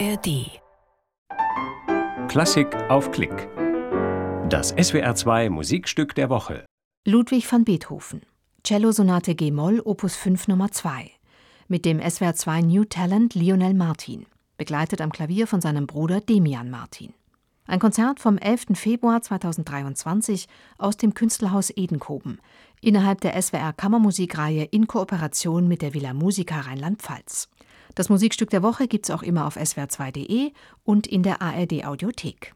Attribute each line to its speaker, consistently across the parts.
Speaker 1: ARD.
Speaker 2: Klassik auf Klick. Das SWR2 Musikstück der Woche.
Speaker 3: Ludwig van Beethoven. Cellosonate G-Moll, Opus 5 Nummer 2. Mit dem SWR2 New Talent Lionel Martin. Begleitet am Klavier von seinem Bruder Demian Martin. Ein Konzert vom 11. Februar 2023 aus dem Künstlerhaus Edenkoben innerhalb der SWR Kammermusikreihe in Kooperation mit der Villa Musica Rheinland-Pfalz. Das Musikstück der Woche gibt's auch immer auf swr2.de und in der ARD Audiothek.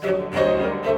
Speaker 2: Música